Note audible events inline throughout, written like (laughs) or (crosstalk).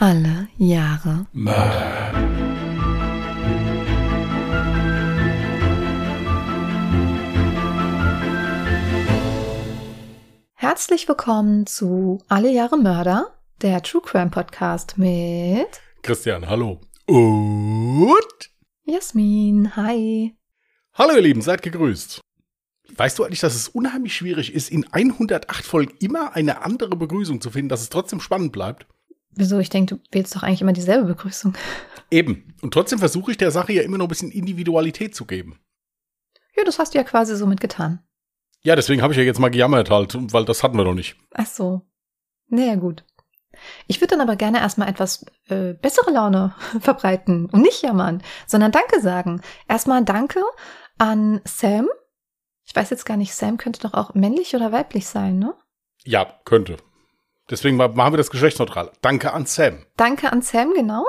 Alle Jahre Mörder. Herzlich willkommen zu Alle Jahre Mörder, der True Crime Podcast mit Christian, hallo. Und Jasmin. Hi. hallo ihr Lieben, seid gegrüßt. Weißt du eigentlich, dass es unheimlich schwierig ist, in 108 Folgen immer eine andere Begrüßung zu finden, dass es trotzdem spannend bleibt? Wieso? Ich denke, du wählst doch eigentlich immer dieselbe Begrüßung. (laughs) Eben. Und trotzdem versuche ich der Sache ja immer noch ein bisschen Individualität zu geben. Ja, das hast du ja quasi so mitgetan. Ja, deswegen habe ich ja jetzt mal gejammert halt, weil das hatten wir noch nicht. Ach so. Naja, gut. Ich würde dann aber gerne erstmal etwas äh, bessere Laune (laughs) verbreiten und nicht jammern, sondern Danke sagen. Erstmal Danke an Sam. Ich weiß jetzt gar nicht, Sam könnte doch auch männlich oder weiblich sein, ne? Ja, könnte. Deswegen ma- machen wir das geschlechtsneutral. Danke an Sam. Danke an Sam, genau.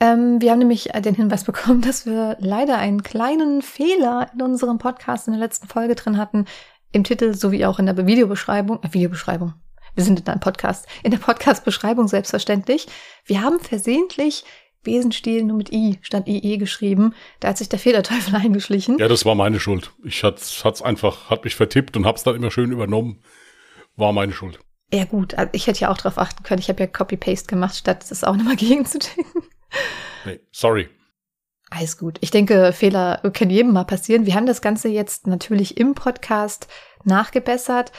Ähm, wir haben nämlich den Hinweis bekommen, (laughs) dass wir leider einen kleinen Fehler in unserem Podcast in der letzten Folge drin hatten. Im Titel sowie auch in der Videobeschreibung. Äh, Videobeschreibung. Wir sind in einem Podcast. In der Podcast-Beschreibung selbstverständlich. Wir haben versehentlich Besenstiel nur mit I statt IE geschrieben. Da hat sich der Fehlerteufel (laughs) eingeschlichen. Ja, das war meine Schuld. Ich hat's, hat's einfach, hat mich vertippt und hab's dann immer schön übernommen. War meine Schuld. Ja gut, also ich hätte ja auch darauf achten können. Ich habe ja Copy-Paste gemacht, statt das auch nochmal (laughs) gegenzuticken. Nee, sorry. Alles gut. Ich denke, Fehler können jedem mal passieren. Wir haben das Ganze jetzt natürlich im Podcast nachgebessert.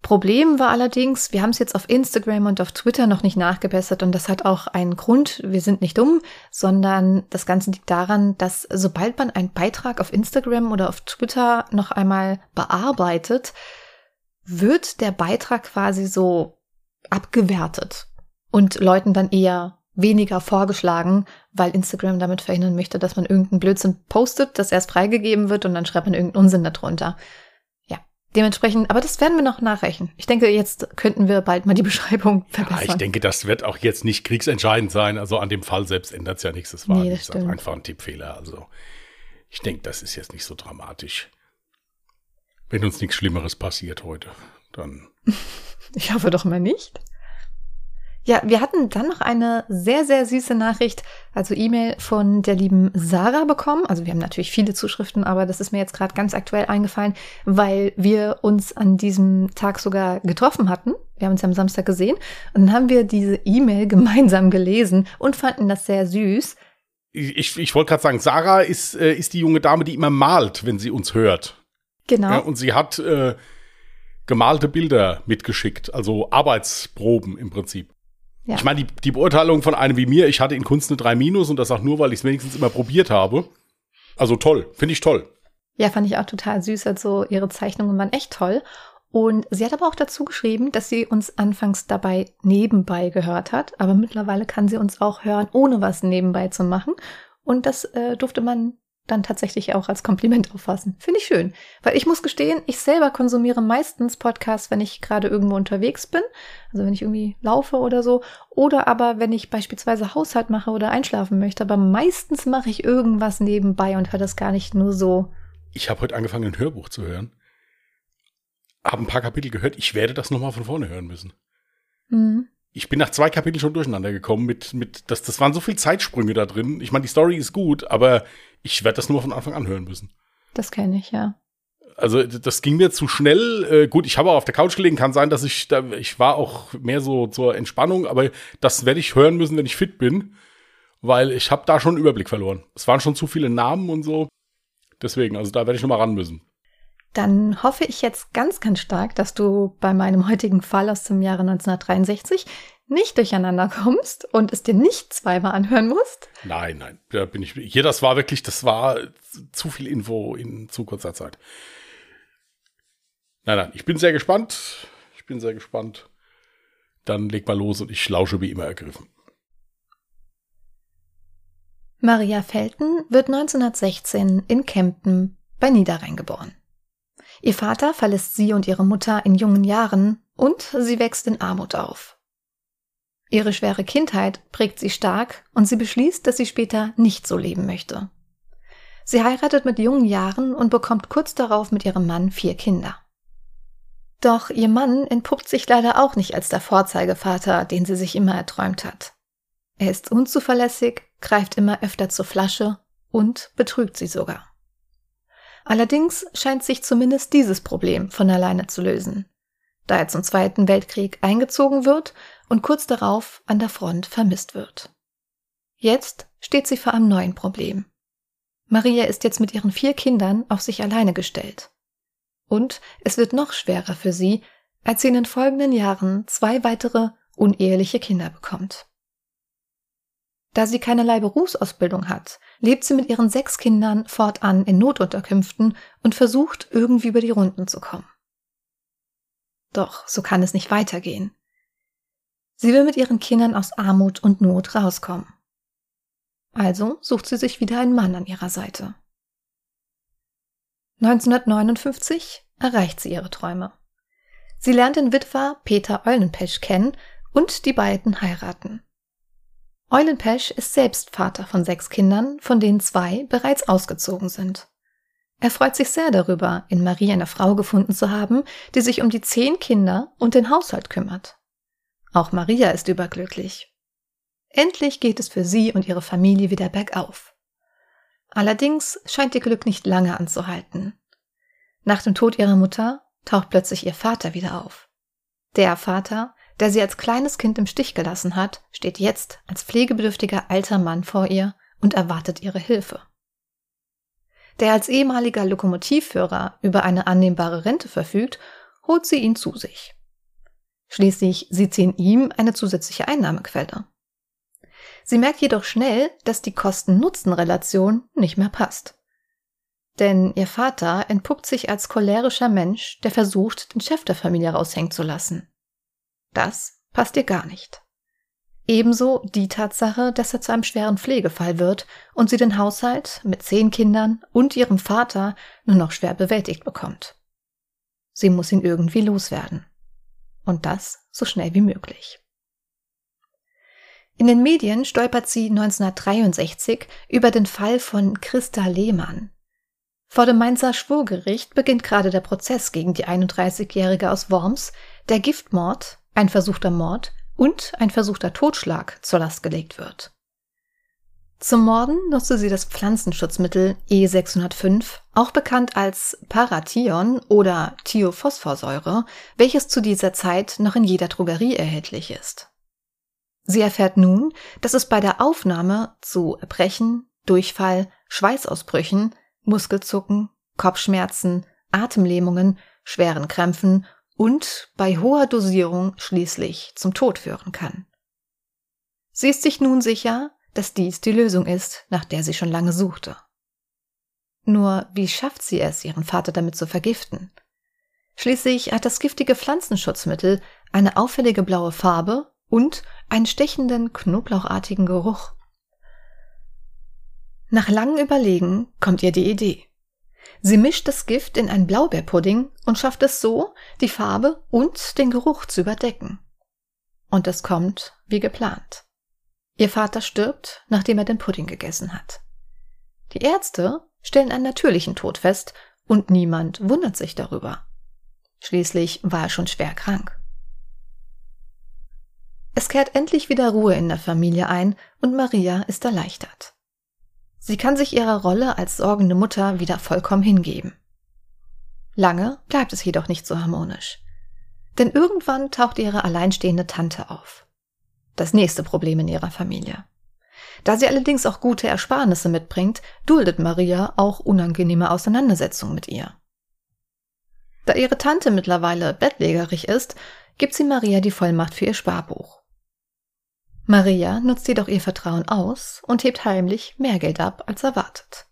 Problem war allerdings, wir haben es jetzt auf Instagram und auf Twitter noch nicht nachgebessert und das hat auch einen Grund. Wir sind nicht dumm, sondern das Ganze liegt daran, dass sobald man einen Beitrag auf Instagram oder auf Twitter noch einmal bearbeitet, wird der Beitrag quasi so abgewertet und Leuten dann eher weniger vorgeschlagen, weil Instagram damit verhindern möchte, dass man irgendeinen Blödsinn postet, das erst freigegeben wird und dann schreibt man irgendeinen Unsinn darunter. Ja, dementsprechend, aber das werden wir noch nachreichen. Ich denke, jetzt könnten wir bald mal die (laughs) Beschreibung Ja, verbessern. ich denke, das wird auch jetzt nicht kriegsentscheidend sein. Also an dem Fall selbst ändert es ja nichts. Das war Nee, einfach ein Tippfehler. Also ich denke, das ist jetzt nicht so dramatisch. Wenn uns nichts Schlimmeres passiert heute, dann. (laughs) Ich hoffe doch mal nicht. Ja, wir hatten dann noch eine sehr, sehr süße Nachricht, also E-Mail von der lieben Sarah bekommen. Also wir haben natürlich viele Zuschriften, aber das ist mir jetzt gerade ganz aktuell eingefallen, weil wir uns an diesem Tag sogar getroffen hatten. Wir haben uns am Samstag gesehen und dann haben wir diese E-Mail (laughs) gemeinsam gelesen und fanden das sehr süß. Ich, ich, ich wollte gerade sagen, Sarah ist, äh, ist die junge Dame, die immer malt, wenn sie uns hört. Genau. Ja, und sie hat äh, gemalte Bilder mitgeschickt, also Arbeitsproben im Prinzip. Ja. Ich meine, die, die Beurteilung von einem wie mir, ich hatte in Kunst eine 3 Minus und das auch nur, weil ich es wenigstens immer probiert habe. Also toll, finde ich toll. Ja, fand ich auch total süß. Also ihre Zeichnungen waren echt toll. Und sie hat aber auch dazu geschrieben, dass sie uns anfangs dabei nebenbei gehört hat, aber mittlerweile kann sie uns auch hören, ohne was nebenbei zu machen. Und das äh, durfte man dann tatsächlich auch als Kompliment auffassen. Finde ich schön. Weil ich muss gestehen, ich selber konsumiere meistens Podcasts, wenn ich gerade irgendwo unterwegs bin. Also wenn ich irgendwie laufe oder so. Oder aber wenn ich beispielsweise Haushalt mache oder einschlafen möchte. Aber meistens mache ich irgendwas nebenbei und höre das gar nicht nur so Ich habe heute angefangen, ein Hörbuch zu hören. Habe ein paar Kapitel gehört. Ich werde das nochmal von vorne hören müssen. Mhm. Ich bin nach zwei Kapiteln schon durcheinander gekommen mit, mit das, das waren so viele Zeitsprünge da drin. Ich meine, die Story ist gut, aber ich werde das nur von Anfang an hören müssen. Das kenne ich, ja. Also das ging mir zu schnell. Äh, gut, ich habe auch auf der Couch gelegen. Kann sein, dass ich da, ich war auch mehr so zur Entspannung, aber das werde ich hören müssen, wenn ich fit bin, weil ich habe da schon einen Überblick verloren. Es waren schon zu viele Namen und so. Deswegen, also da werde ich noch mal ran müssen. Dann hoffe ich jetzt ganz, ganz stark, dass du bei meinem heutigen Fall aus dem Jahre 1963 nicht durcheinander kommst und es dir nicht zweimal anhören musst. Nein, nein, da bin ich. Hier, das war wirklich, das war zu viel Info in zu kurzer Zeit. Nein, nein, ich bin sehr gespannt. Ich bin sehr gespannt. Dann leg mal los und ich lausche wie immer ergriffen. Maria Felten wird 1916 in Kempten bei Niederrhein geboren. Ihr Vater verlässt sie und ihre Mutter in jungen Jahren und sie wächst in Armut auf. Ihre schwere Kindheit prägt sie stark und sie beschließt, dass sie später nicht so leben möchte. Sie heiratet mit jungen Jahren und bekommt kurz darauf mit ihrem Mann vier Kinder. Doch ihr Mann entpuppt sich leider auch nicht als der Vorzeigevater, den sie sich immer erträumt hat. Er ist unzuverlässig, greift immer öfter zur Flasche und betrügt sie sogar. Allerdings scheint sich zumindest dieses Problem von alleine zu lösen, da er zum Zweiten Weltkrieg eingezogen wird und kurz darauf an der Front vermisst wird. Jetzt steht sie vor einem neuen Problem. Maria ist jetzt mit ihren vier Kindern auf sich alleine gestellt. Und es wird noch schwerer für sie, als sie in den folgenden Jahren zwei weitere uneheliche Kinder bekommt. Da sie keinerlei Berufsausbildung hat, lebt sie mit ihren sechs Kindern fortan in Notunterkünften und versucht, irgendwie über die Runden zu kommen. Doch so kann es nicht weitergehen. Sie will mit ihren Kindern aus Armut und Not rauskommen. Also sucht sie sich wieder einen Mann an ihrer Seite. 1959 erreicht sie ihre Träume. Sie lernt den Witwer Peter Eulenpesch kennen und die beiden heiraten. Eulenpesch ist selbst Vater von sechs Kindern, von denen zwei bereits ausgezogen sind. Er freut sich sehr darüber, in Marie eine Frau gefunden zu haben, die sich um die zehn Kinder und den Haushalt kümmert. Auch Maria ist überglücklich. Endlich geht es für sie und ihre Familie wieder bergauf. Allerdings scheint ihr Glück nicht lange anzuhalten. Nach dem Tod ihrer Mutter taucht plötzlich ihr Vater wieder auf. Der Vater, der sie als kleines Kind im Stich gelassen hat, steht jetzt als pflegebedürftiger alter Mann vor ihr und erwartet ihre Hilfe. Der als ehemaliger Lokomotivführer über eine annehmbare Rente verfügt, holt sie ihn zu sich. Schließlich sieht sie in ihm eine zusätzliche Einnahmequelle. Sie merkt jedoch schnell, dass die Kosten-Nutzen-Relation nicht mehr passt. Denn ihr Vater entpuppt sich als cholerischer Mensch, der versucht, den Chef der Familie raushängen zu lassen. Das passt ihr gar nicht. Ebenso die Tatsache, dass er zu einem schweren Pflegefall wird und sie den Haushalt mit zehn Kindern und ihrem Vater nur noch schwer bewältigt bekommt. Sie muss ihn irgendwie loswerden. Und das so schnell wie möglich. In den Medien stolpert sie 1963 über den Fall von Christa Lehmann. Vor dem Mainzer Schwurgericht beginnt gerade der Prozess gegen die 31-Jährige aus Worms, der Giftmord, ein versuchter Mord und ein versuchter Totschlag zur Last gelegt wird. Zum Morden nutzte sie das Pflanzenschutzmittel E605, auch bekannt als Parathion oder Thiophosphorsäure, welches zu dieser Zeit noch in jeder Drogerie erhältlich ist. Sie erfährt nun, dass es bei der Aufnahme zu Erbrechen, Durchfall, Schweißausbrüchen, Muskelzucken, Kopfschmerzen, Atemlähmungen, schweren Krämpfen und bei hoher Dosierung schließlich zum Tod führen kann. Sie ist sich nun sicher, dass dies die Lösung ist, nach der sie schon lange suchte. Nur wie schafft sie es, ihren Vater damit zu vergiften? Schließlich hat das giftige Pflanzenschutzmittel eine auffällige blaue Farbe und einen stechenden, knoblauchartigen Geruch. Nach langem Überlegen kommt ihr die Idee. Sie mischt das Gift in einen Blaubeerpudding und schafft es so, die Farbe und den Geruch zu überdecken. Und es kommt wie geplant. Ihr Vater stirbt, nachdem er den Pudding gegessen hat. Die Ärzte stellen einen natürlichen Tod fest und niemand wundert sich darüber. Schließlich war er schon schwer krank. Es kehrt endlich wieder Ruhe in der Familie ein und Maria ist erleichtert. Sie kann sich ihrer Rolle als sorgende Mutter wieder vollkommen hingeben. Lange bleibt es jedoch nicht so harmonisch. Denn irgendwann taucht ihre alleinstehende Tante auf. Das nächste Problem in ihrer Familie. Da sie allerdings auch gute Ersparnisse mitbringt, duldet Maria auch unangenehme Auseinandersetzungen mit ihr. Da ihre Tante mittlerweile bettlägerig ist, gibt sie Maria die Vollmacht für ihr Sparbuch. Maria nutzt jedoch ihr Vertrauen aus und hebt heimlich mehr Geld ab als erwartet.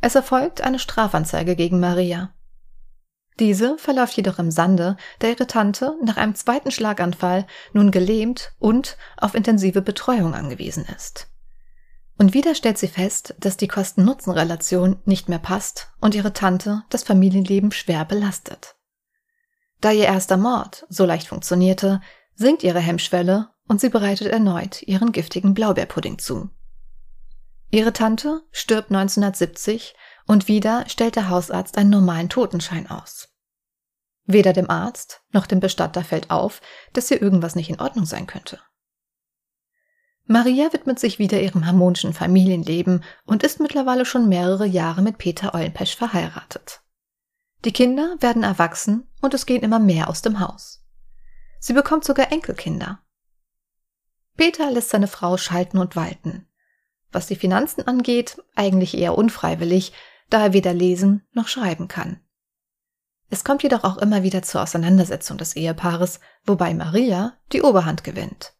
Es erfolgt eine Strafanzeige gegen Maria. Diese verläuft jedoch im Sande, da ihre Tante nach einem zweiten Schlaganfall nun gelähmt und auf intensive Betreuung angewiesen ist. Und wieder stellt sie fest, dass die Kosten-Nutzen-Relation nicht mehr passt und ihre Tante das Familienleben schwer belastet. Da ihr erster Mord so leicht funktionierte, sinkt ihre Hemmschwelle und sie bereitet erneut ihren giftigen Blaubeerpudding zu. Ihre Tante stirbt 1970 und wieder stellt der Hausarzt einen normalen Totenschein aus. Weder dem Arzt noch dem Bestatter fällt auf, dass hier irgendwas nicht in Ordnung sein könnte. Maria widmet sich wieder ihrem harmonischen Familienleben und ist mittlerweile schon mehrere Jahre mit Peter Eulenpesch verheiratet. Die Kinder werden erwachsen und es gehen immer mehr aus dem Haus. Sie bekommt sogar Enkelkinder. Peter lässt seine Frau schalten und walten. Was die Finanzen angeht, eigentlich eher unfreiwillig, da er weder lesen noch schreiben kann. Es kommt jedoch auch immer wieder zur Auseinandersetzung des Ehepaares, wobei Maria die Oberhand gewinnt.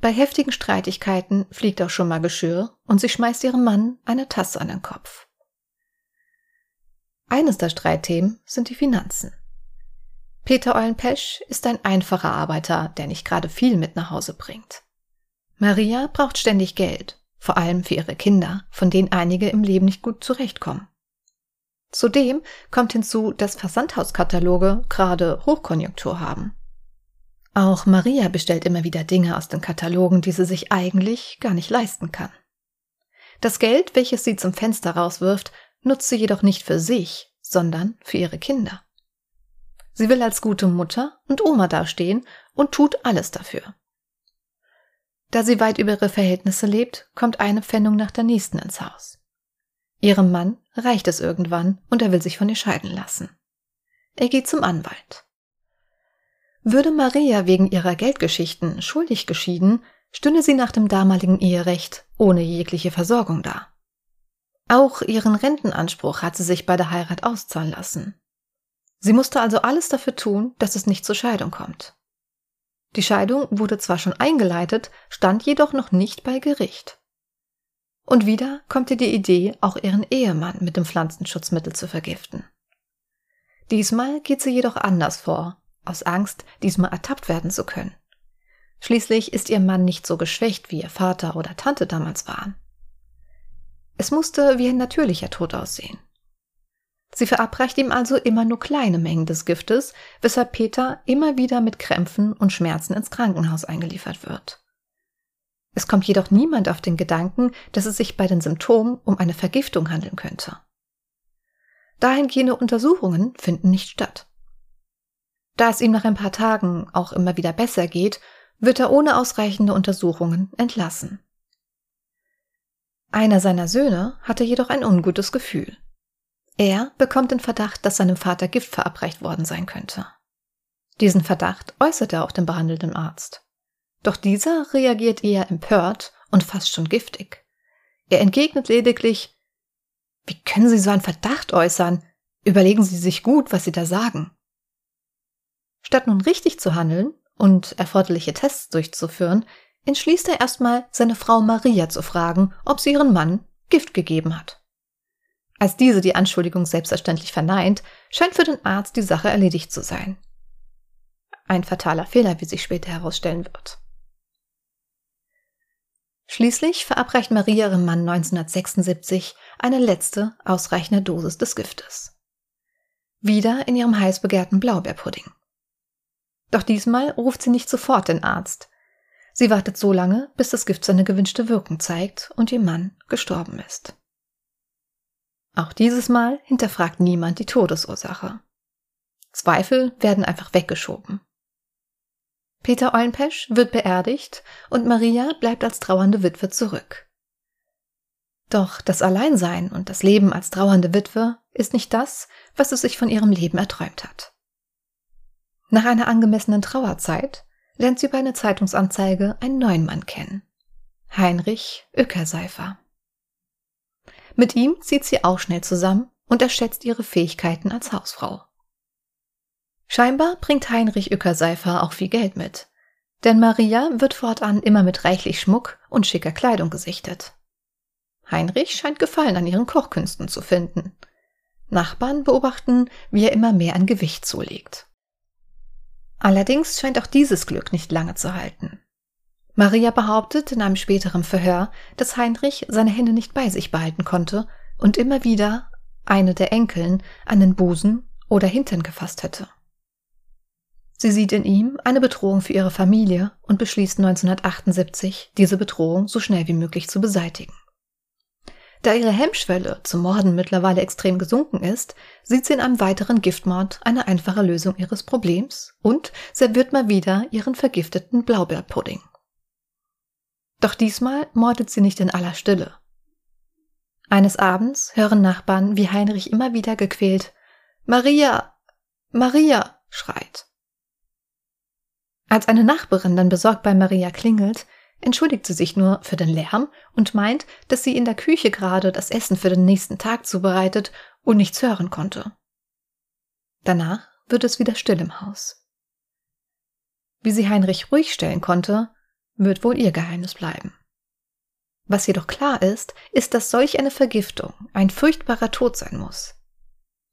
Bei heftigen Streitigkeiten fliegt auch schon mal Geschirr und sie schmeißt ihrem Mann eine Tasse an den Kopf. Eines der Streitthemen sind die Finanzen. Peter Eulenpesch ist ein einfacher Arbeiter, der nicht gerade viel mit nach Hause bringt. Maria braucht ständig Geld, vor allem für ihre Kinder, von denen einige im Leben nicht gut zurechtkommen. Zudem kommt hinzu, dass Versandhauskataloge gerade Hochkonjunktur haben. Auch Maria bestellt immer wieder Dinge aus den Katalogen, die sie sich eigentlich gar nicht leisten kann. Das Geld, welches sie zum Fenster rauswirft, nutzt sie jedoch nicht für sich, sondern für ihre Kinder. Sie will als gute Mutter und Oma dastehen und tut alles dafür. Da sie weit über ihre Verhältnisse lebt, kommt eine Pfändung nach der nächsten ins Haus. Ihrem Mann reicht es irgendwann und er will sich von ihr scheiden lassen. Er geht zum Anwalt. Würde Maria wegen ihrer Geldgeschichten schuldig geschieden, stünde sie nach dem damaligen Eherecht ohne jegliche Versorgung da. Auch ihren Rentenanspruch hat sie sich bei der Heirat auszahlen lassen. Sie musste also alles dafür tun, dass es nicht zur Scheidung kommt. Die Scheidung wurde zwar schon eingeleitet, stand jedoch noch nicht bei Gericht. Und wieder kommt ihr die Idee, auch ihren Ehemann mit dem Pflanzenschutzmittel zu vergiften. Diesmal geht sie jedoch anders vor, aus Angst, diesmal ertappt werden zu können. Schließlich ist ihr Mann nicht so geschwächt, wie ihr Vater oder Tante damals waren. Es musste wie ein natürlicher Tod aussehen. Sie verabreicht ihm also immer nur kleine Mengen des Giftes, weshalb Peter immer wieder mit Krämpfen und Schmerzen ins Krankenhaus eingeliefert wird. Es kommt jedoch niemand auf den Gedanken, dass es sich bei den Symptomen um eine Vergiftung handeln könnte. Dahingehende Untersuchungen finden nicht statt. Da es ihm nach ein paar Tagen auch immer wieder besser geht, wird er ohne ausreichende Untersuchungen entlassen. Einer seiner Söhne hatte jedoch ein ungutes Gefühl. Er bekommt den Verdacht, dass seinem Vater Gift verabreicht worden sein könnte. Diesen Verdacht äußert er auch dem behandelnden Arzt. Doch dieser reagiert eher empört und fast schon giftig. Er entgegnet lediglich, wie können Sie so einen Verdacht äußern? Überlegen Sie sich gut, was Sie da sagen. Statt nun richtig zu handeln und erforderliche Tests durchzuführen, entschließt er erstmal, seine Frau Maria zu fragen, ob sie ihren Mann Gift gegeben hat. Als diese die Anschuldigung selbstverständlich verneint, scheint für den Arzt die Sache erledigt zu sein. Ein fataler Fehler, wie sich später herausstellen wird. Schließlich verabreicht Maria ihrem Mann 1976 eine letzte ausreichende Dosis des Giftes. Wieder in ihrem heiß begehrten Blaubeerpudding. Doch diesmal ruft sie nicht sofort den Arzt, Sie wartet so lange, bis das Gift seine gewünschte Wirkung zeigt und ihr Mann gestorben ist. Auch dieses Mal hinterfragt niemand die Todesursache. Zweifel werden einfach weggeschoben. Peter Eulenpesch wird beerdigt und Maria bleibt als trauernde Witwe zurück. Doch das Alleinsein und das Leben als trauernde Witwe ist nicht das, was es sich von ihrem Leben erträumt hat. Nach einer angemessenen Trauerzeit lernt sie bei einer Zeitungsanzeige einen neuen Mann kennen. Heinrich Öckerseifer. Mit ihm zieht sie auch schnell zusammen und erschätzt ihre Fähigkeiten als Hausfrau. Scheinbar bringt Heinrich Öckerseifer auch viel Geld mit, denn Maria wird fortan immer mit reichlich Schmuck und schicker Kleidung gesichtet. Heinrich scheint Gefallen an ihren Kochkünsten zu finden. Nachbarn beobachten, wie er immer mehr an Gewicht zulegt. Allerdings scheint auch dieses Glück nicht lange zu halten. Maria behauptet in einem späteren Verhör, dass Heinrich seine Hände nicht bei sich behalten konnte und immer wieder eine der Enkeln an den Busen oder Hintern gefasst hätte. Sie sieht in ihm eine Bedrohung für ihre Familie und beschließt 1978, diese Bedrohung so schnell wie möglich zu beseitigen. Da ihre Hemmschwelle zum Morden mittlerweile extrem gesunken ist, sieht sie in einem weiteren Giftmord eine einfache Lösung ihres Problems und serviert mal wieder ihren vergifteten Blaubeerpudding. Doch diesmal mordet sie nicht in aller Stille. Eines Abends hören Nachbarn, wie Heinrich immer wieder gequält Maria, Maria schreit. Als eine Nachbarin dann besorgt bei Maria klingelt, entschuldigt sie sich nur für den Lärm und meint, dass sie in der Küche gerade das Essen für den nächsten Tag zubereitet und nichts hören konnte. Danach wird es wieder still im Haus. Wie sie Heinrich ruhig stellen konnte, wird wohl ihr Geheimnis bleiben. Was jedoch klar ist, ist, dass solch eine Vergiftung ein furchtbarer Tod sein muss.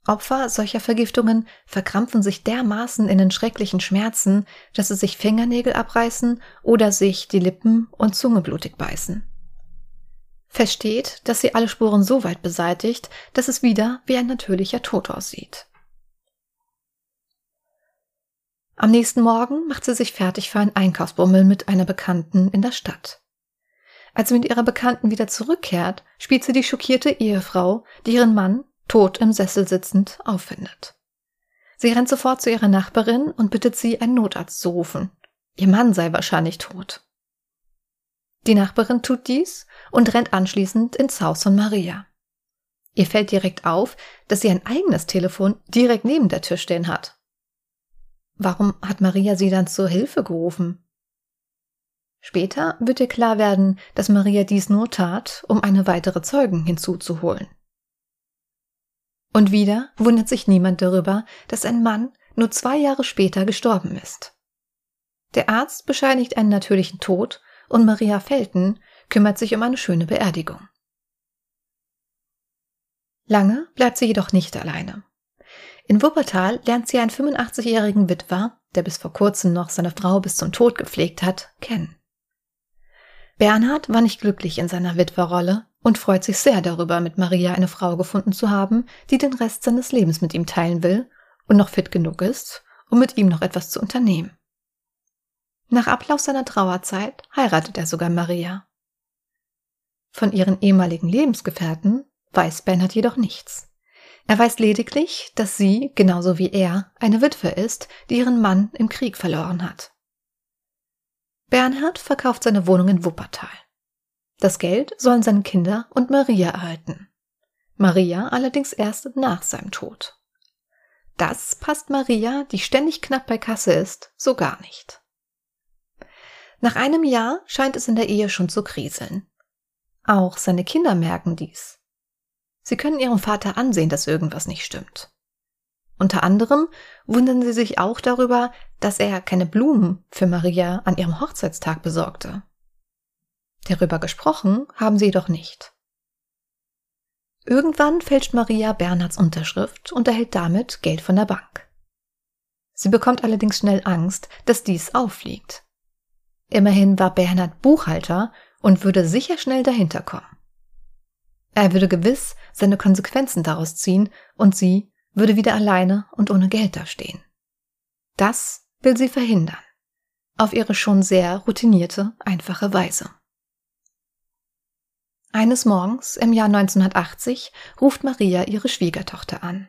Opfer solcher Vergiftungen verkrampfen sich dermaßen in den schrecklichen Schmerzen, dass sie sich Fingernägel abreißen oder sich die Lippen und Zunge blutig beißen. Feststeht, dass sie alle Spuren so weit beseitigt, dass es wieder wie ein natürlicher Tod aussieht. Am nächsten Morgen macht sie sich fertig für einen Einkaufsbummel mit einer Bekannten in der Stadt. Als sie mit ihrer Bekannten wieder zurückkehrt, spielt sie die schockierte Ehefrau, die ihren Mann, tot im Sessel sitzend, auffindet. Sie rennt sofort zu ihrer Nachbarin und bittet sie, einen Notarzt zu rufen. Ihr Mann sei wahrscheinlich tot. Die Nachbarin tut dies und rennt anschließend ins Haus von Maria. Ihr fällt direkt auf, dass sie ein eigenes Telefon direkt neben der Tür stehen hat. Warum hat Maria sie dann zur Hilfe gerufen? Später wird ihr klar werden, dass Maria dies nur tat, um eine weitere Zeugen hinzuzuholen. Und wieder wundert sich niemand darüber, dass ein Mann nur zwei Jahre später gestorben ist. Der Arzt bescheinigt einen natürlichen Tod und Maria Felten kümmert sich um eine schöne Beerdigung. Lange bleibt sie jedoch nicht alleine. In Wuppertal lernt sie einen 85-jährigen Witwer, der bis vor kurzem noch seine Frau bis zum Tod gepflegt hat, kennen. Bernhard war nicht glücklich in seiner Witwerrolle und freut sich sehr darüber, mit Maria eine Frau gefunden zu haben, die den Rest seines Lebens mit ihm teilen will und noch fit genug ist, um mit ihm noch etwas zu unternehmen. Nach Ablauf seiner Trauerzeit heiratet er sogar Maria. Von ihren ehemaligen Lebensgefährten weiß Bernhard jedoch nichts. Er weiß lediglich, dass sie, genauso wie er, eine Witwe ist, die ihren Mann im Krieg verloren hat. Bernhard verkauft seine Wohnung in Wuppertal. Das Geld sollen seine Kinder und Maria erhalten. Maria allerdings erst nach seinem Tod. Das passt Maria, die ständig knapp bei Kasse ist, so gar nicht. Nach einem Jahr scheint es in der Ehe schon zu kriseln. Auch seine Kinder merken dies. Sie können ihrem Vater ansehen, dass irgendwas nicht stimmt. Unter anderem wundern sie sich auch darüber, dass er keine Blumen für Maria an ihrem Hochzeitstag besorgte. Darüber gesprochen haben sie jedoch nicht. Irgendwann fälscht Maria Bernhards Unterschrift und erhält damit Geld von der Bank. Sie bekommt allerdings schnell Angst, dass dies auffliegt. Immerhin war Bernhard Buchhalter und würde sicher schnell dahinter kommen. Er würde gewiss seine Konsequenzen daraus ziehen und sie würde wieder alleine und ohne Geld dastehen. Das will sie verhindern. Auf ihre schon sehr routinierte, einfache Weise. Eines Morgens im Jahr 1980 ruft Maria ihre Schwiegertochter an.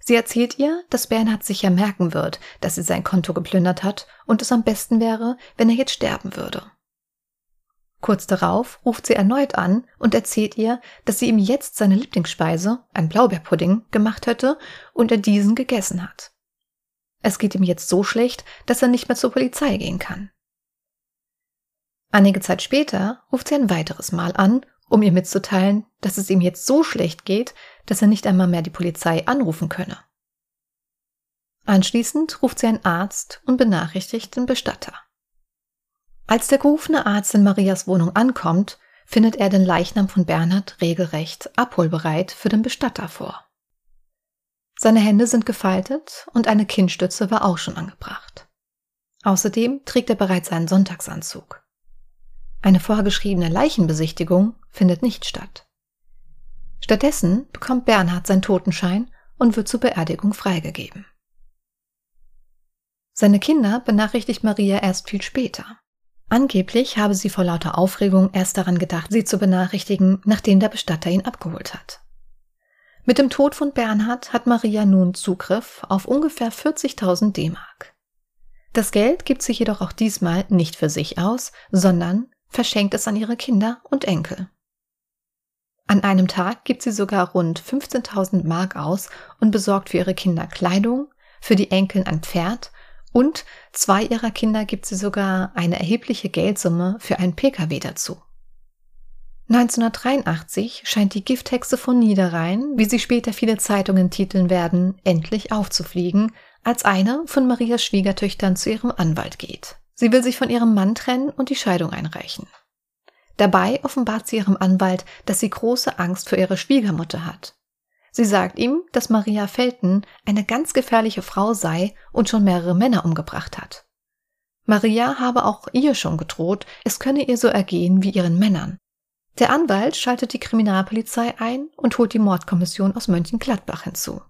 Sie erzählt ihr, dass Bernhard sicher merken wird, dass sie sein Konto geplündert hat und es am besten wäre, wenn er jetzt sterben würde. Kurz darauf ruft sie erneut an und erzählt ihr, dass sie ihm jetzt seine Lieblingsspeise, ein Blaubeerpudding, gemacht hätte und er diesen gegessen hat. Es geht ihm jetzt so schlecht, dass er nicht mehr zur Polizei gehen kann. Einige Zeit später ruft sie ein weiteres Mal an, um ihr mitzuteilen, dass es ihm jetzt so schlecht geht, dass er nicht einmal mehr die Polizei anrufen könne. Anschließend ruft sie einen Arzt und benachrichtigt den Bestatter. Als der gerufene Arzt in Marias Wohnung ankommt, findet er den Leichnam von Bernhard regelrecht abholbereit für den Bestatter vor. Seine Hände sind gefaltet und eine Kinnstütze war auch schon angebracht. Außerdem trägt er bereits einen Sonntagsanzug. Eine vorgeschriebene Leichenbesichtigung findet nicht statt. Stattdessen bekommt Bernhard seinen Totenschein und wird zur Beerdigung freigegeben. Seine Kinder benachrichtigt Maria erst viel später. Angeblich habe sie vor lauter Aufregung erst daran gedacht, sie zu benachrichtigen, nachdem der Bestatter ihn abgeholt hat. Mit dem Tod von Bernhard hat Maria nun Zugriff auf ungefähr 40.000 D-Mark. Das Geld gibt sie jedoch auch diesmal nicht für sich aus, sondern verschenkt es an ihre Kinder und Enkel. An einem Tag gibt sie sogar rund 15.000 Mark aus und besorgt für ihre Kinder Kleidung, für die Enkel ein Pferd und zwei ihrer Kinder gibt sie sogar eine erhebliche Geldsumme für einen Pkw dazu. 1983 scheint die Gifthexe von Niederrhein, wie sie später viele Zeitungen titeln werden, endlich aufzufliegen, als eine von Marias Schwiegertöchtern zu ihrem Anwalt geht. Sie will sich von ihrem Mann trennen und die Scheidung einreichen. Dabei offenbart sie ihrem Anwalt, dass sie große Angst vor ihrer Schwiegermutter hat. Sie sagt ihm, dass Maria Felten eine ganz gefährliche Frau sei und schon mehrere Männer umgebracht hat. Maria habe auch ihr schon gedroht, es könne ihr so ergehen wie ihren Männern. Der Anwalt schaltet die Kriminalpolizei ein und holt die Mordkommission aus Mönchengladbach hinzu.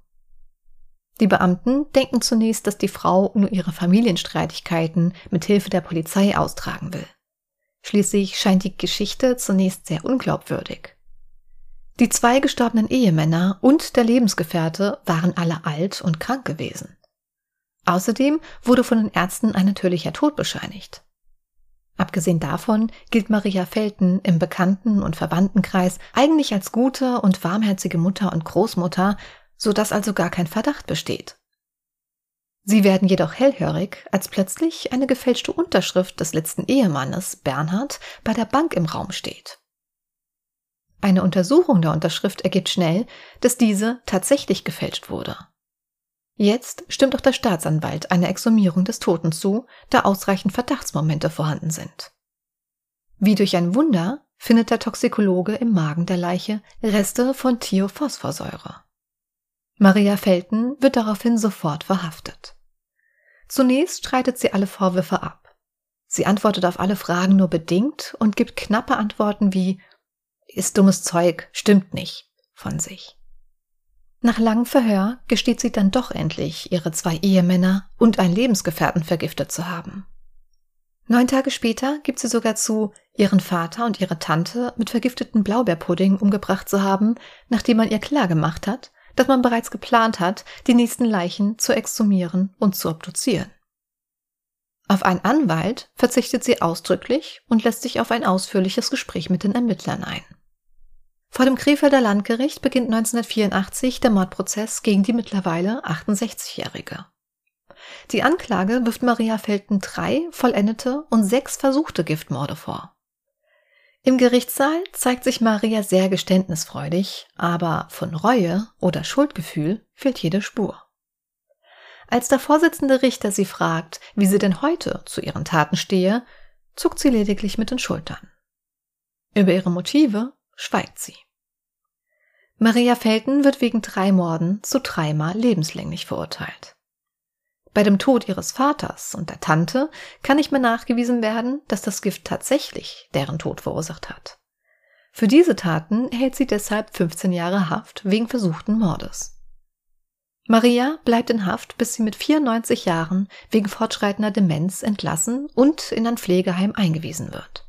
Die Beamten denken zunächst, dass die Frau nur ihre Familienstreitigkeiten mit Hilfe der Polizei austragen will. Schließlich scheint die Geschichte zunächst sehr unglaubwürdig. Die zwei gestorbenen Ehemänner und der Lebensgefährte waren alle alt und krank gewesen. Außerdem wurde von den Ärzten ein natürlicher Tod bescheinigt. Abgesehen davon gilt Maria Felten im Bekannten- und Verwandtenkreis eigentlich als gute und warmherzige Mutter und Großmutter, so dass also gar kein Verdacht besteht. Sie werden jedoch hellhörig, als plötzlich eine gefälschte Unterschrift des letzten Ehemannes, Bernhard, bei der Bank im Raum steht. Eine Untersuchung der Unterschrift ergibt schnell, dass diese tatsächlich gefälscht wurde. Jetzt stimmt auch der Staatsanwalt eine Exhumierung des Toten zu, da ausreichend Verdachtsmomente vorhanden sind. Wie durch ein Wunder findet der Toxikologe im Magen der Leiche Reste von Thiophosphorsäure. Maria Felten wird daraufhin sofort verhaftet. Zunächst streitet sie alle Vorwürfe ab. Sie antwortet auf alle Fragen nur bedingt und gibt knappe Antworten wie ist dummes Zeug, stimmt nicht von sich. Nach langem Verhör gesteht sie dann doch endlich, ihre zwei Ehemänner und einen Lebensgefährten vergiftet zu haben. Neun Tage später gibt sie sogar zu, ihren Vater und ihre Tante mit vergifteten Blaubeerpudding umgebracht zu haben, nachdem man ihr klargemacht hat, dass man bereits geplant hat, die nächsten Leichen zu exhumieren und zu obduzieren. Auf einen Anwalt verzichtet sie ausdrücklich und lässt sich auf ein ausführliches Gespräch mit den Ermittlern ein. Vor dem Krefelder Landgericht beginnt 1984 der Mordprozess gegen die mittlerweile 68-Jährige. Die Anklage wirft Maria Felten drei vollendete und sechs versuchte Giftmorde vor. Im Gerichtssaal zeigt sich Maria sehr geständnisfreudig, aber von Reue oder Schuldgefühl fehlt jede Spur. Als der Vorsitzende Richter sie fragt, wie sie denn heute zu ihren Taten stehe, zuckt sie lediglich mit den Schultern. Über ihre Motive schweigt sie. Maria Felten wird wegen drei Morden zu dreimal lebenslänglich verurteilt. Bei dem Tod ihres Vaters und der Tante kann nicht mehr nachgewiesen werden, dass das Gift tatsächlich deren Tod verursacht hat. Für diese Taten erhält sie deshalb 15 Jahre Haft wegen versuchten Mordes. Maria bleibt in Haft, bis sie mit 94 Jahren wegen fortschreitender Demenz entlassen und in ein Pflegeheim eingewiesen wird.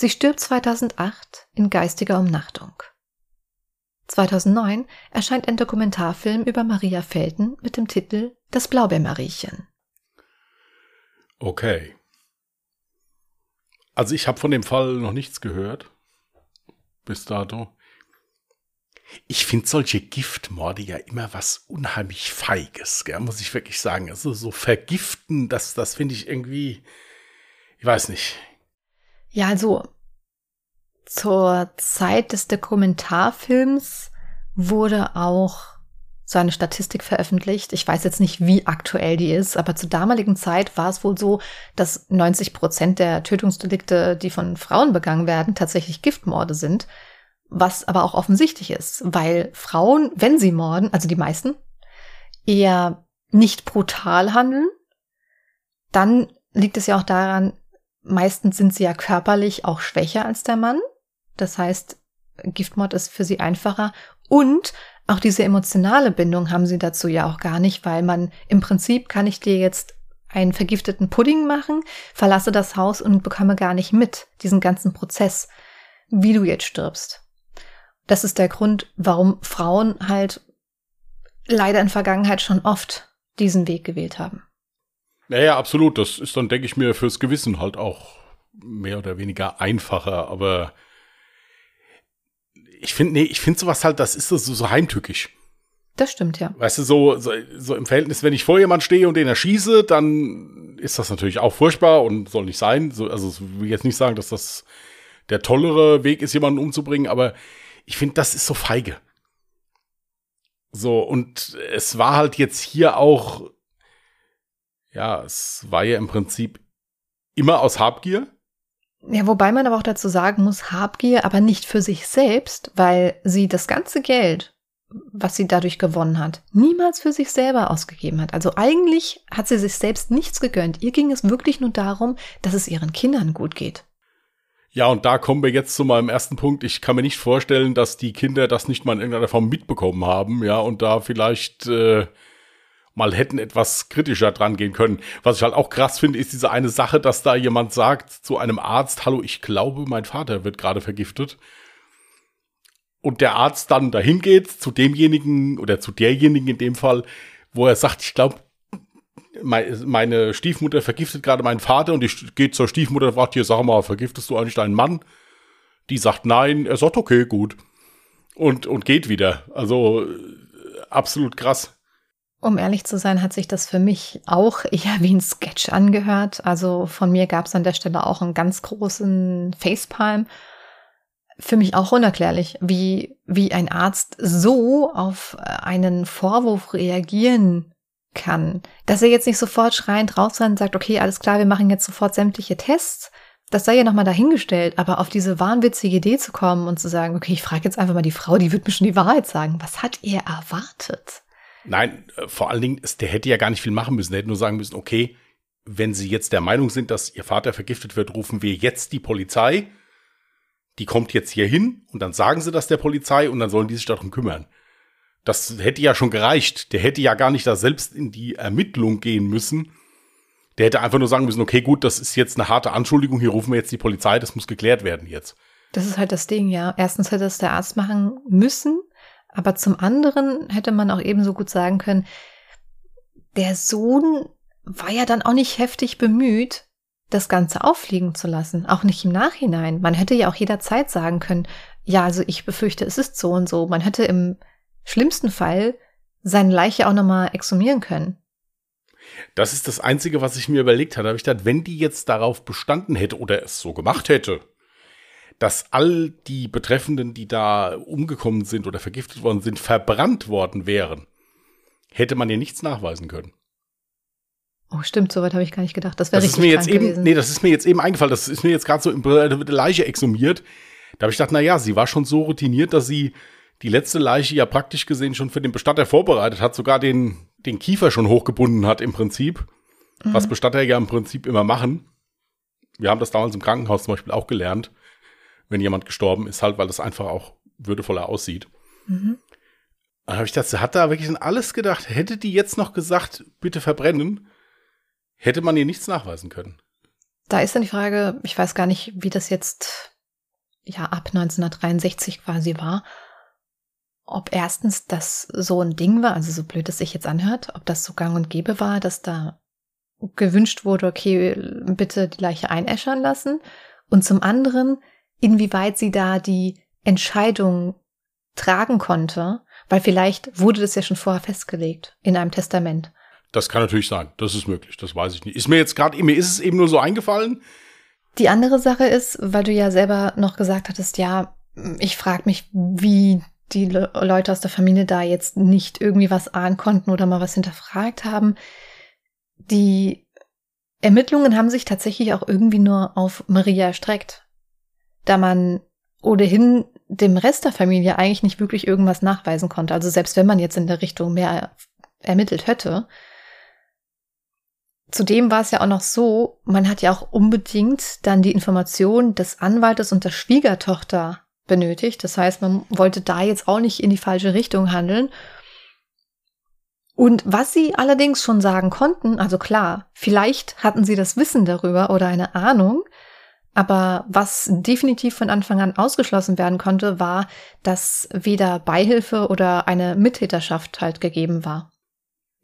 Sie stirbt 2008 in geistiger Umnachtung. 2009 erscheint ein Dokumentarfilm über Maria Felten mit dem Titel Das Blaubeermariechen. Okay. Also ich habe von dem Fall noch nichts gehört. Bis dato. Ich finde solche Giftmorde ja immer was unheimlich Feiges, gell, muss ich wirklich sagen. Also so vergiften, das, das finde ich irgendwie, ich weiß nicht. Ja, also zur Zeit des Dokumentarfilms wurde auch so eine Statistik veröffentlicht. Ich weiß jetzt nicht, wie aktuell die ist, aber zur damaligen Zeit war es wohl so, dass 90 Prozent der Tötungsdelikte, die von Frauen begangen werden, tatsächlich Giftmorde sind. Was aber auch offensichtlich ist, weil Frauen, wenn sie morden, also die meisten, eher nicht brutal handeln. Dann liegt es ja auch daran, meistens sind sie ja körperlich auch schwächer als der Mann. Das heißt, Giftmord ist für sie einfacher und auch diese emotionale Bindung haben sie dazu ja auch gar nicht, weil man im Prinzip kann ich dir jetzt einen vergifteten Pudding machen, verlasse das Haus und bekomme gar nicht mit diesen ganzen Prozess, wie du jetzt stirbst. Das ist der Grund, warum Frauen halt leider in Vergangenheit schon oft diesen Weg gewählt haben. Naja, absolut. Das ist dann, denke ich mir, fürs Gewissen halt auch mehr oder weniger einfacher, aber ich finde, nee, ich finde sowas halt, das ist so, so heimtückisch. Das stimmt, ja. Weißt du, so, so, so im Verhältnis, wenn ich vor jemand stehe und den erschieße, dann ist das natürlich auch furchtbar und soll nicht sein. So, also ich will jetzt nicht sagen, dass das der tollere Weg ist, jemanden umzubringen, aber ich finde, das ist so feige. So, und es war halt jetzt hier auch, ja, es war ja im Prinzip immer aus Habgier. Ja, wobei man aber auch dazu sagen muss, Habgier, aber nicht für sich selbst, weil sie das ganze Geld, was sie dadurch gewonnen hat, niemals für sich selber ausgegeben hat. Also eigentlich hat sie sich selbst nichts gegönnt. Ihr ging es wirklich nur darum, dass es ihren Kindern gut geht. Ja, und da kommen wir jetzt zu meinem ersten Punkt. Ich kann mir nicht vorstellen, dass die Kinder das nicht mal in irgendeiner Form mitbekommen haben, ja, und da vielleicht äh, mal hätten etwas kritischer dran gehen können. Was ich halt auch krass finde, ist diese eine Sache, dass da jemand sagt zu einem Arzt, hallo, ich glaube, mein Vater wird gerade vergiftet. Und der Arzt dann dahin geht zu demjenigen oder zu derjenigen in dem Fall, wo er sagt, ich glaube, meine Stiefmutter vergiftet gerade meinen Vater und ich gehe zur Stiefmutter und fragt hier, sag mal, vergiftest du eigentlich deinen Mann? Die sagt nein, er sagt okay, gut. Und, und geht wieder. Also absolut krass. Um ehrlich zu sein, hat sich das für mich auch eher wie ein Sketch angehört. Also von mir gab es an der Stelle auch einen ganz großen Facepalm. Für mich auch unerklärlich, wie, wie ein Arzt so auf einen Vorwurf reagieren kann. Dass er jetzt nicht sofort schreiend raus und sagt, okay, alles klar, wir machen jetzt sofort sämtliche Tests. Das sei ja nochmal dahingestellt, aber auf diese wahnwitzige Idee zu kommen und zu sagen, okay, ich frage jetzt einfach mal die Frau, die wird mir schon die Wahrheit sagen. Was hat er erwartet? Nein, äh, vor allen Dingen, der hätte ja gar nicht viel machen müssen. Der hätte nur sagen müssen, okay, wenn Sie jetzt der Meinung sind, dass Ihr Vater vergiftet wird, rufen wir jetzt die Polizei. Die kommt jetzt hier hin und dann sagen Sie das der Polizei und dann sollen die sich darum kümmern. Das hätte ja schon gereicht. Der hätte ja gar nicht da selbst in die Ermittlung gehen müssen. Der hätte einfach nur sagen müssen, okay, gut, das ist jetzt eine harte Anschuldigung, hier rufen wir jetzt die Polizei, das muss geklärt werden jetzt. Das ist halt das Ding, ja. Erstens hätte es der Arzt machen müssen, aber zum anderen hätte man auch ebenso gut sagen können, der Sohn war ja dann auch nicht heftig bemüht, das Ganze auffliegen zu lassen, auch nicht im Nachhinein. Man hätte ja auch jederzeit sagen können, ja, also ich befürchte, es ist so und so. Man hätte im schlimmsten Fall seine Leiche auch nochmal exhumieren können. Das ist das Einzige, was ich mir überlegt hatte. Habe ich gedacht, wenn die jetzt darauf bestanden hätte oder es so gemacht hätte, dass all die Betreffenden, die da umgekommen sind oder vergiftet worden sind, verbrannt worden wären, hätte man ihr nichts nachweisen können. Oh, stimmt, soweit habe ich gar nicht gedacht. Das wäre richtig ist mir jetzt eben, Nee, das ist mir jetzt eben eingefallen. Das ist mir jetzt gerade so in der Leiche exhumiert. Da habe ich gedacht, na ja, sie war schon so routiniert, dass sie die letzte Leiche ja praktisch gesehen schon für den Bestatter vorbereitet hat, sogar den, den Kiefer schon hochgebunden hat im Prinzip. Mhm. Was Bestatter ja im Prinzip immer machen. Wir haben das damals im Krankenhaus zum Beispiel auch gelernt wenn jemand gestorben ist, halt, weil das einfach auch würdevoller aussieht. Mhm. Dann habe ich gedacht, sie hat da wirklich an alles gedacht. Hätte die jetzt noch gesagt, bitte verbrennen, hätte man ihr nichts nachweisen können. Da ist dann die Frage, ich weiß gar nicht, wie das jetzt ja ab 1963 quasi war, ob erstens das so ein Ding war, also so blöd es sich jetzt anhört, ob das so gang und gäbe war, dass da gewünscht wurde, okay, bitte die Leiche einäschern lassen. Und zum anderen, inwieweit sie da die Entscheidung tragen konnte, weil vielleicht wurde das ja schon vorher festgelegt in einem Testament. Das kann natürlich sein, das ist möglich, das weiß ich nicht. Ist mir jetzt gerade, mir ist es eben nur so eingefallen. Die andere Sache ist, weil du ja selber noch gesagt hattest, ja, ich frage mich, wie die Le Leute aus der Familie da jetzt nicht irgendwie was ahnen konnten oder mal was hinterfragt haben. Die Ermittlungen haben sich tatsächlich auch irgendwie nur auf Maria erstreckt da man ohnehin dem Rest der Familie eigentlich nicht wirklich irgendwas nachweisen konnte. Also selbst wenn man jetzt in der Richtung mehr ermittelt hätte. Zudem war es ja auch noch so, man hat ja auch unbedingt dann die Information des Anwaltes und der Schwiegertochter benötigt. Das heißt, man wollte da jetzt auch nicht in die falsche Richtung handeln. Und was sie allerdings schon sagen konnten, also klar, vielleicht hatten sie das Wissen darüber oder eine Ahnung, aber was definitiv von Anfang an ausgeschlossen werden konnte, war, dass weder Beihilfe oder eine Mittäterschaft halt gegeben war.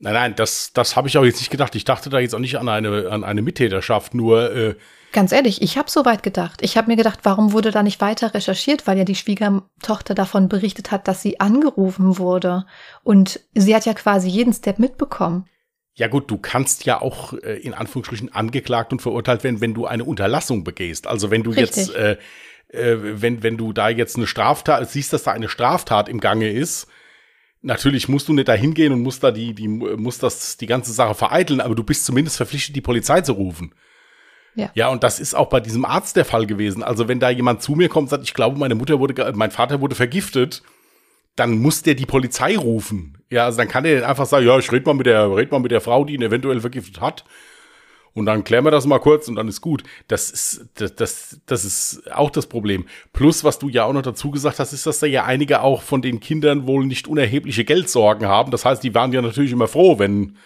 Nein, nein, das, das habe ich auch jetzt nicht gedacht. Ich dachte da jetzt auch nicht an eine, an eine Mittäterschaft, nur äh, Ganz ehrlich, ich habe so weit gedacht. Ich habe mir gedacht, warum wurde da nicht weiter recherchiert, weil ja die Schwiegertochter davon berichtet hat, dass sie angerufen wurde. Und sie hat ja quasi jeden Step mitbekommen. Ja gut, du kannst ja auch äh, in Anführungsstrichen angeklagt und verurteilt werden, wenn du eine Unterlassung begehst. Also wenn du Richtig. jetzt, äh, äh, wenn, wenn du da jetzt eine Straftat, siehst, dass da eine Straftat im Gange ist, natürlich musst du nicht da hingehen und musst da die, die, musst das, die ganze Sache vereiteln, aber du bist zumindest verpflichtet, die Polizei zu rufen. Ja. ja, und das ist auch bei diesem Arzt der Fall gewesen. Also wenn da jemand zu mir kommt und sagt, ich glaube, meine Mutter wurde, mein Vater wurde vergiftet, dann muss der die Polizei rufen. Ja, also dann kann der einfach sagen, ja, ich red mal mit der, red mal mit der Frau, die ihn eventuell vergiftet hat. Und dann klären wir das mal kurz und dann ist gut. Das ist, das, das, das ist auch das Problem. Plus, was du ja auch noch dazu gesagt hast, ist, dass da ja einige auch von den Kindern wohl nicht unerhebliche Geldsorgen haben. Das heißt, die waren ja natürlich immer froh, wenn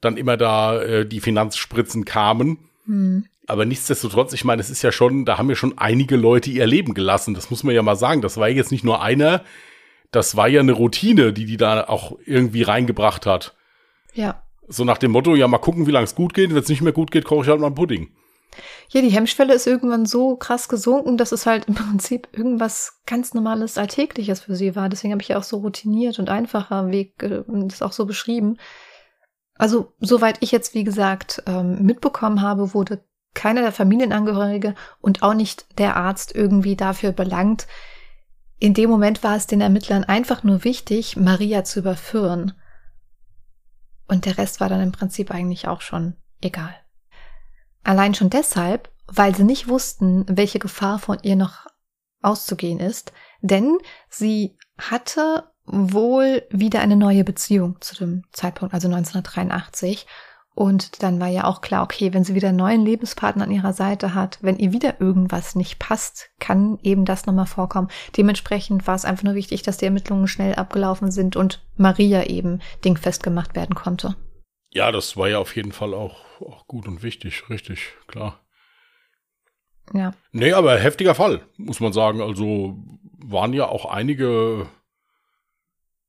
dann immer da äh, die Finanzspritzen kamen. Hm. Aber nichtsdestotrotz, ich meine, es ist ja schon, da haben ja schon einige Leute ihr Leben gelassen. Das muss man ja mal sagen. Das war jetzt nicht nur einer, das war ja eine Routine, die die da auch irgendwie reingebracht hat. Ja. So nach dem Motto, ja, mal gucken, wie lange es gut geht. Wenn es nicht mehr gut geht, koche ich halt mal einen Pudding. Ja, die Hemmschwelle ist irgendwann so krass gesunken, dass es halt im (laughs) Prinzip irgendwas ganz Normales, Alltägliches für sie war. Deswegen habe ich ja auch so routiniert und einfacher Weg äh, das auch so beschrieben. Also, soweit ich jetzt, wie gesagt, ähm, mitbekommen habe, wurde keiner der Familienangehörige und auch nicht der Arzt irgendwie dafür belangt. In dem Moment war es den Ermittlern einfach nur wichtig, Maria zu überführen. Und der Rest war dann im Prinzip eigentlich auch schon egal. Allein schon deshalb, weil sie nicht wussten, welche Gefahr von ihr noch auszugehen ist, denn sie hatte wohl wieder eine neue Beziehung zu dem Zeitpunkt, also 1983. Und dann war ja auch klar, okay, wenn sie wieder einen neuen Lebenspartner an ihrer Seite hat, wenn ihr wieder irgendwas nicht passt, kann eben das nochmal vorkommen. Dementsprechend war es einfach nur wichtig, dass die Ermittlungen schnell abgelaufen sind und Maria eben dingfest gemacht werden konnte. Ja, das war ja auf jeden Fall auch, auch gut und wichtig, richtig, klar. Ja. Nee, aber heftiger Fall, muss man sagen. Also waren ja auch einige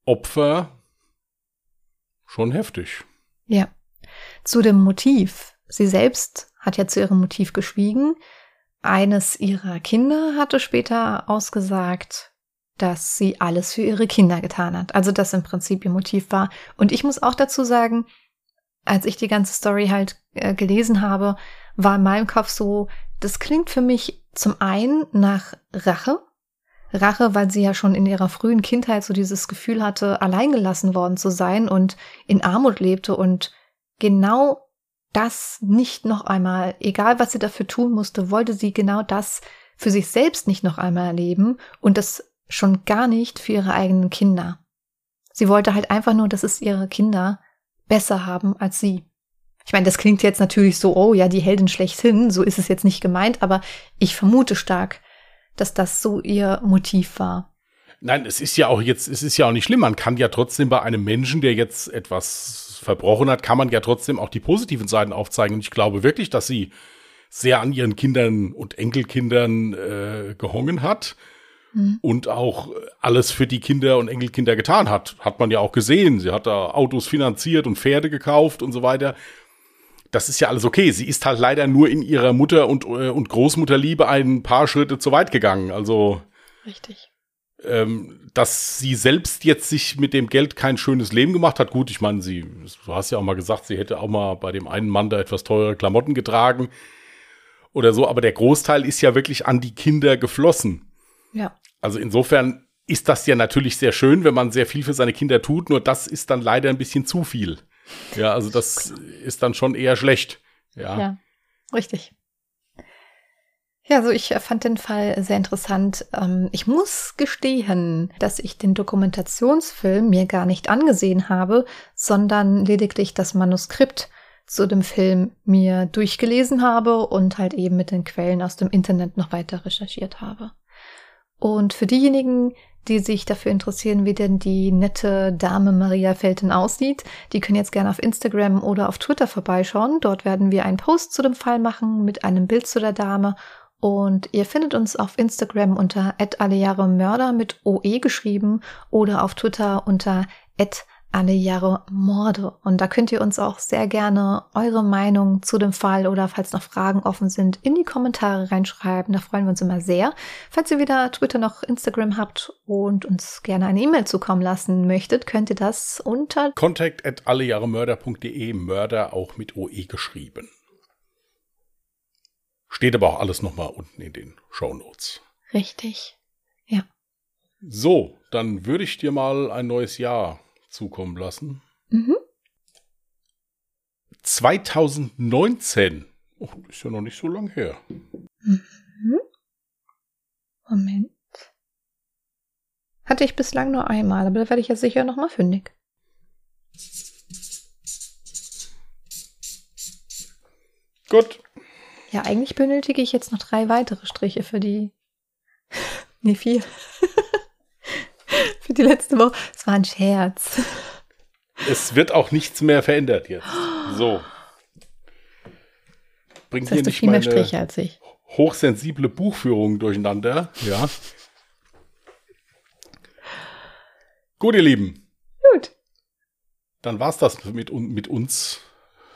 Opfer schon heftig. Ja. Zu dem Motiv. Sie selbst hat ja zu ihrem Motiv geschwiegen. Eines ihrer Kinder hatte später ausgesagt, dass sie alles für ihre Kinder getan hat. Also das im Prinzip ihr Motiv war. Und ich muss auch dazu sagen, als ich die ganze Story halt äh, gelesen habe, war in meinem Kopf so, das klingt für mich zum einen nach Rache, Rache, weil sie ja schon in ihrer frühen Kindheit so dieses Gefühl hatte, alleingelassen worden zu sein und in Armut lebte und genau das nicht noch einmal, egal was sie dafür tun musste, wollte sie genau das für sich selbst nicht noch einmal erleben und das schon gar nicht für ihre eigenen Kinder. Sie wollte halt einfach nur, dass es ihre Kinder besser haben als sie. Ich meine, das klingt jetzt natürlich so, oh ja, die Heldin schlechthin, so ist es jetzt nicht gemeint, aber ich vermute stark, dass das so ihr Motiv war. Nein, es ist ja auch jetzt, es ist ja auch nicht schlimm. Man kann ja trotzdem bei einem Menschen, der jetzt etwas verbrochen hat, kann man ja trotzdem auch die positiven Seiten aufzeigen. Und ich glaube wirklich, dass sie sehr an ihren Kindern und Enkelkindern äh, gehongen hat mhm. und auch alles für die Kinder und Enkelkinder getan hat. Hat man ja auch gesehen. Sie hat da Autos finanziert und Pferde gekauft und so weiter das ist ja alles okay. Sie ist halt leider nur in ihrer Mutter- und, äh, und Großmutterliebe ein paar Schritte zu weit gegangen. Also. Richtig. Ähm, dass sie selbst jetzt sich mit dem Geld kein schönes Leben gemacht hat. Gut, ich meine, sie, du hast ja auch mal gesagt, sie hätte auch mal bei dem einen Mann da etwas teure Klamotten getragen oder so, aber der Großteil ist ja wirklich an die Kinder geflossen. Ja. Also insofern ist das ja natürlich sehr schön, wenn man sehr viel für seine Kinder tut, nur das ist dann leider ein bisschen zu viel. Ja, also das ist dann schon eher schlecht. Ja, ja richtig. Ja, also ich fand den Fall sehr interessant. Ähm, ich muss gestehen, dass ich den Dokumentationsfilm mir gar nicht angesehen habe, sondern lediglich das Manuskript zu dem Film mir durchgelesen habe und halt eben mit den Quellen aus dem Internet noch weiter recherchiert habe. Und für diejenigen, die sich dafür interessieren, wie denn die nette Dame Maria Felten aussieht, die können jetzt gerne auf Instagram oder auf Twitter vorbeischauen. Dort werden wir einen Post zu dem Fall machen mit einem Bild zu der Dame. Und ihr findet uns auf Instagram unter Mörder mit OE geschrieben oder auf Twitter unter alle Jahre Morde. Und da könnt ihr uns auch sehr gerne eure Meinung zu dem Fall oder falls noch Fragen offen sind, in die Kommentare reinschreiben. Da freuen wir uns immer sehr. Falls ihr weder Twitter noch Instagram habt und uns gerne eine E-Mail zukommen lassen möchtet, könnt ihr das unter contact allejahremörder.de, Mörder auch mit OE geschrieben. Steht aber auch alles nochmal unten in den Show Notes. Richtig. Ja. So, dann würde ich dir mal ein neues Jahr zukommen lassen. Mhm. 2019. Oh, ist ja noch nicht so lang her. Mhm. Moment. Hatte ich bislang nur einmal, aber da werde ich ja sicher noch mal fündig. Gut. Ja, eigentlich benötige ich jetzt noch drei weitere Striche für die. (laughs) nee, vier. (laughs) für die letzte Woche. Es war ein Scherz. Es wird auch nichts mehr verändert jetzt. So. Bringt das heißt, hier nicht viel mehr Striche als ich. hochsensible Buchführung durcheinander. Ja. Gut, ihr Lieben. Gut. Dann war's das mit, mit uns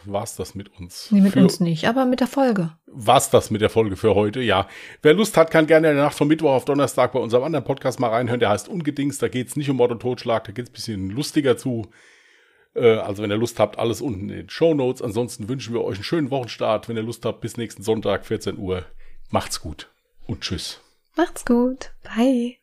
war's das mit uns. Nee, mit für, uns nicht, aber mit der Folge. War's das mit der Folge für heute, ja. Wer Lust hat, kann gerne in der Nacht von Mittwoch auf Donnerstag bei unserem anderen Podcast mal reinhören. Der heißt Ungedings. Da geht's nicht um Mord und Totschlag, da geht's ein bisschen lustiger zu. Äh, also, wenn ihr Lust habt, alles unten in den Show Notes. Ansonsten wünschen wir euch einen schönen Wochenstart. Wenn ihr Lust habt, bis nächsten Sonntag, 14 Uhr. Macht's gut und tschüss. Macht's gut. Bye.